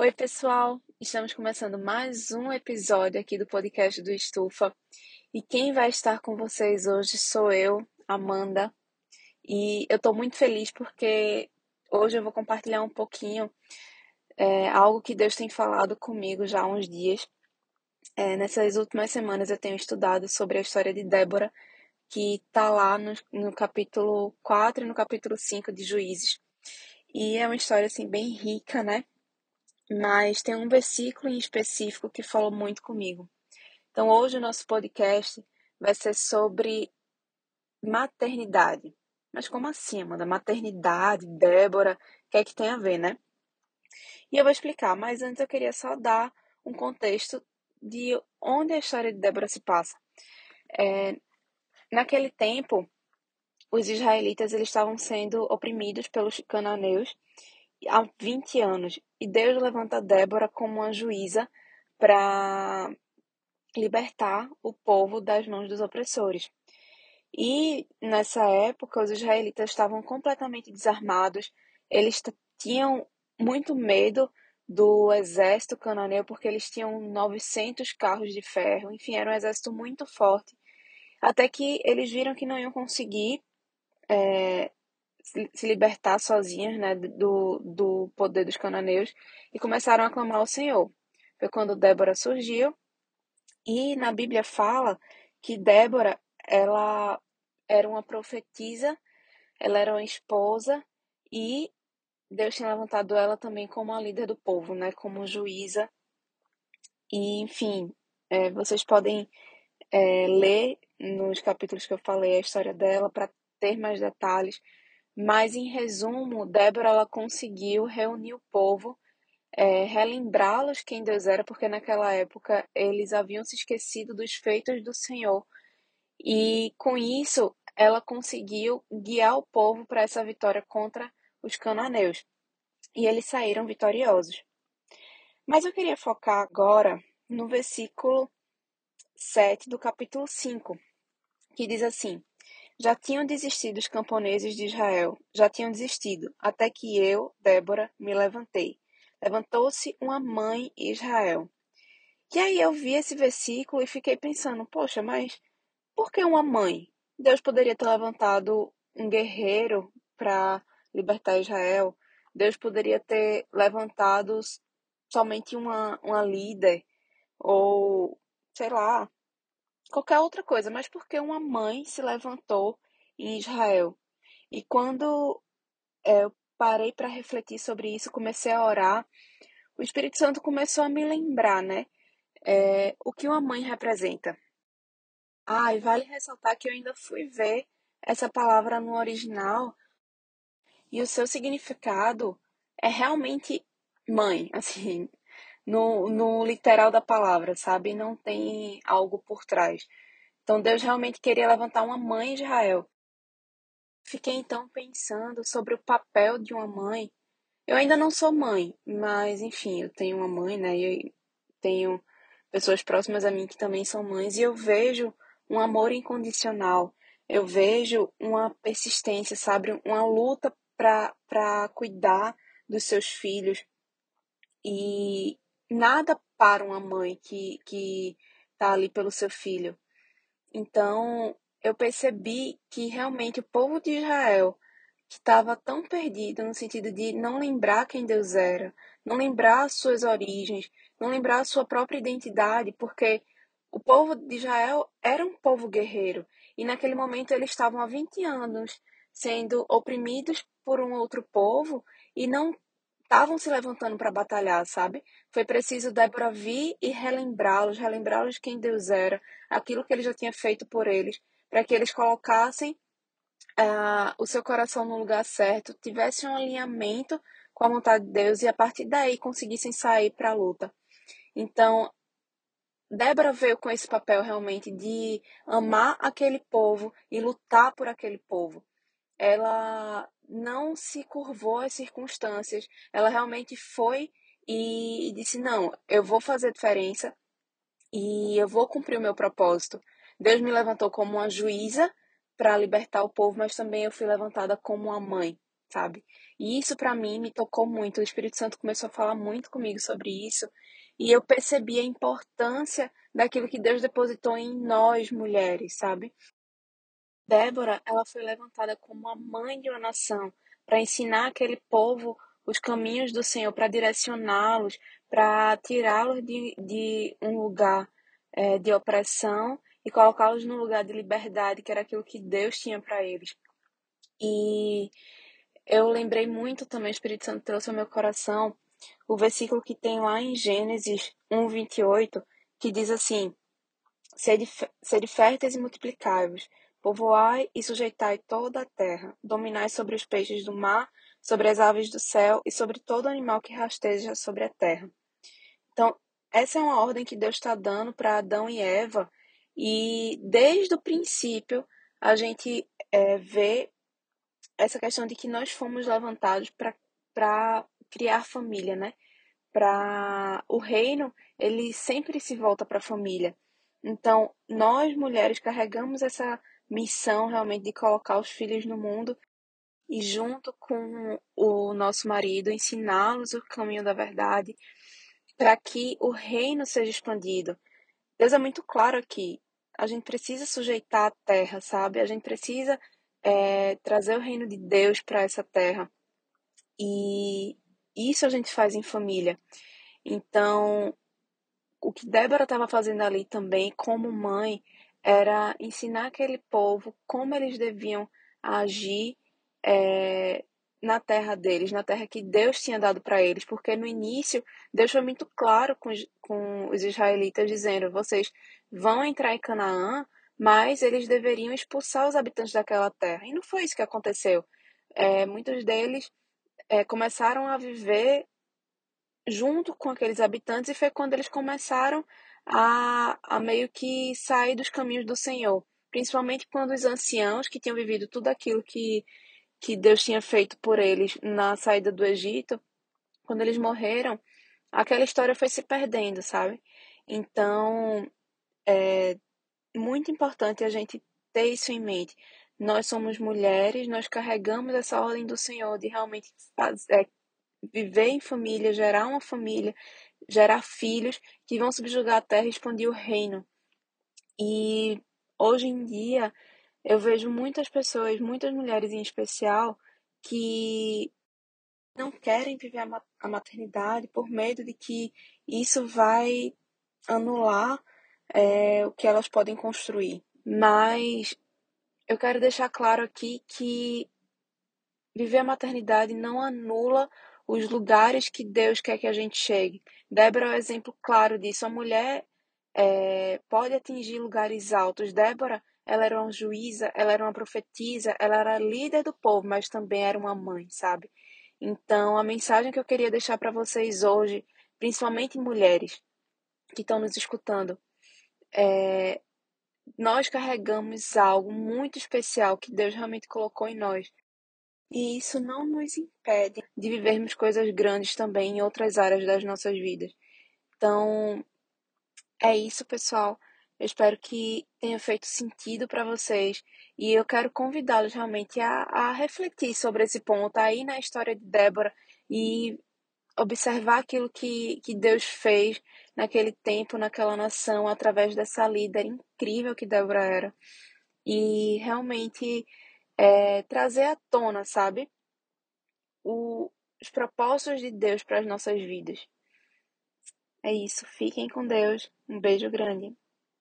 Oi, pessoal! Estamos começando mais um episódio aqui do podcast do Estufa. E quem vai estar com vocês hoje sou eu, Amanda. E eu estou muito feliz porque hoje eu vou compartilhar um pouquinho é, algo que Deus tem falado comigo já há uns dias. É, nessas últimas semanas eu tenho estudado sobre a história de Débora, que está lá no, no capítulo 4 e no capítulo 5 de Juízes. E é uma história assim bem rica, né? Mas tem um versículo em específico que falou muito comigo. Então, hoje o nosso podcast vai ser sobre maternidade. Mas como assim, Amanda? Maternidade, Débora, o que é que tem a ver, né? E eu vou explicar, mas antes eu queria só dar um contexto de onde a história de Débora se passa. É, naquele tempo, os israelitas eles estavam sendo oprimidos pelos cananeus há 20 anos. E Deus levanta Débora como uma juíza para libertar o povo das mãos dos opressores. E nessa época, os israelitas estavam completamente desarmados, eles tinham muito medo do exército cananeu, porque eles tinham 900 carros de ferro, enfim, era um exército muito forte. Até que eles viram que não iam conseguir se libertar sozinhas né, do, do poder dos cananeus e começaram a clamar ao Senhor. Foi quando Débora surgiu e na Bíblia fala que Débora ela era uma profetisa, ela era uma esposa e Deus tinha levantado ela também como a líder do povo, né, como juíza. E enfim, é, vocês podem é, ler nos capítulos que eu falei a história dela para ter mais detalhes mas, em resumo, Débora ela conseguiu reunir o povo, é, relembrá-los quem Deus era, porque naquela época eles haviam se esquecido dos feitos do Senhor. E com isso, ela conseguiu guiar o povo para essa vitória contra os cananeus. E eles saíram vitoriosos. Mas eu queria focar agora no versículo 7 do capítulo 5, que diz assim: já tinham desistido os camponeses de Israel, já tinham desistido, até que eu, Débora, me levantei. Levantou-se uma mãe Israel. E aí eu vi esse versículo e fiquei pensando, poxa, mas por que uma mãe? Deus poderia ter levantado um guerreiro para libertar Israel. Deus poderia ter levantado somente uma, uma líder, ou sei lá, qualquer outra coisa, mas porque uma mãe se levantou em Israel. E quando é, eu parei para refletir sobre isso, comecei a orar, o Espírito Santo começou a me lembrar, né? É, o que uma mãe representa. Ah, e vale ressaltar que eu ainda fui ver essa palavra no original e o seu significado é realmente mãe, assim, no, no literal da palavra, sabe? Não tem algo por trás. Então Deus realmente queria levantar uma mãe de Israel. Fiquei então pensando sobre o papel de uma mãe. Eu ainda não sou mãe, mas enfim, eu tenho uma mãe, né? E tenho pessoas próximas a mim que também são mães e eu vejo um amor incondicional. Eu vejo uma persistência, sabe? Uma luta para cuidar dos seus filhos. E, nada para uma mãe que que está ali pelo seu filho. Então, eu percebi que realmente o povo de Israel, que estava tão perdido no sentido de não lembrar quem Deus era, não lembrar as suas origens, não lembrar sua própria identidade, porque o povo de Israel era um povo guerreiro e naquele momento eles estavam há 20 anos sendo oprimidos por um outro povo e não estavam se levantando para batalhar, sabe? Foi preciso Débora vir e relembrá-los, relembrá-los quem Deus era, aquilo que ele já tinha feito por eles, para que eles colocassem uh, o seu coração no lugar certo, tivessem um alinhamento com a vontade de Deus e a partir daí conseguissem sair para a luta. Então, Débora veio com esse papel realmente de amar aquele povo e lutar por aquele povo. Ela não se curvou às circunstâncias, ela realmente foi e disse: Não, eu vou fazer diferença e eu vou cumprir o meu propósito. Deus me levantou como uma juíza para libertar o povo, mas também eu fui levantada como uma mãe. sabe? E isso para mim me tocou muito. O Espírito Santo começou a falar muito comigo sobre isso, e eu percebi a importância daquilo que Deus depositou em nós mulheres, sabe? Débora, ela foi levantada como a mãe de uma nação para ensinar aquele povo os caminhos do Senhor, para direcioná-los, para tirá-los de, de um lugar é, de opressão e colocá-los num lugar de liberdade, que era aquilo que Deus tinha para eles. E eu lembrei muito também, o Espírito Santo trouxe ao meu coração o versículo que tem lá em Gênesis 1, 28, que diz assim: Sede, férteis e multiplicai-vos, povoai e sujeitai toda a terra, dominai sobre os peixes do mar, sobre as aves do céu e sobre todo animal que rasteja sobre a terra. Então, essa é uma ordem que Deus está dando para Adão e Eva, e desde o princípio a gente é, vê essa questão de que nós fomos levantados para criar família, né? Para o reino, ele sempre se volta para a família. Então, nós mulheres carregamos essa missão realmente de colocar os filhos no mundo e junto com o nosso marido ensiná-los o caminho da verdade para que o reino seja expandido. Deus é muito claro aqui. A gente precisa sujeitar a terra, sabe? A gente precisa é, trazer o reino de Deus para essa terra. E isso a gente faz em família. Então, o que Débora estava fazendo ali também, como mãe, era ensinar aquele povo como eles deviam agir é, na terra deles, na terra que Deus tinha dado para eles, porque no início Deus foi muito claro com com os israelitas, dizendo: vocês vão entrar em Canaã, mas eles deveriam expulsar os habitantes daquela terra. E não foi isso que aconteceu. É, muitos deles é, começaram a viver junto com aqueles habitantes, e foi quando eles começaram a, a meio que sair dos caminhos do Senhor. Principalmente quando os anciãos que tinham vivido tudo aquilo que, que Deus tinha feito por eles na saída do Egito, quando eles morreram, aquela história foi se perdendo, sabe? Então, é muito importante a gente ter isso em mente. Nós somos mulheres, nós carregamos essa ordem do Senhor de realmente fazer, é, viver em família, gerar uma família, gerar filhos que vão subjugar a terra e expandir o reino. E hoje em dia eu vejo muitas pessoas, muitas mulheres em especial, que não querem viver a maternidade por medo de que isso vai anular é, o que elas podem construir. Mas eu quero deixar claro aqui que viver a maternidade não anula os lugares que Deus quer que a gente chegue. Débora é um exemplo claro disso. A mulher é, pode atingir lugares altos. Débora, ela era uma juíza, ela era uma profetisa, ela era líder do povo, mas também era uma mãe, sabe? Então, a mensagem que eu queria deixar para vocês hoje, principalmente mulheres que estão nos escutando, é, nós carregamos algo muito especial que Deus realmente colocou em nós. E isso não nos impede de vivermos coisas grandes também em outras áreas das nossas vidas. Então, é isso, pessoal. Eu espero que tenha feito sentido para vocês e eu quero convidá-los realmente a, a refletir sobre esse ponto aí na história de Débora e observar aquilo que, que Deus fez naquele tempo, naquela nação, através dessa líder incrível que Débora era. E realmente é, trazer à tona, sabe? O, os propósitos de Deus para as nossas vidas. É isso. Fiquem com Deus. Um beijo grande.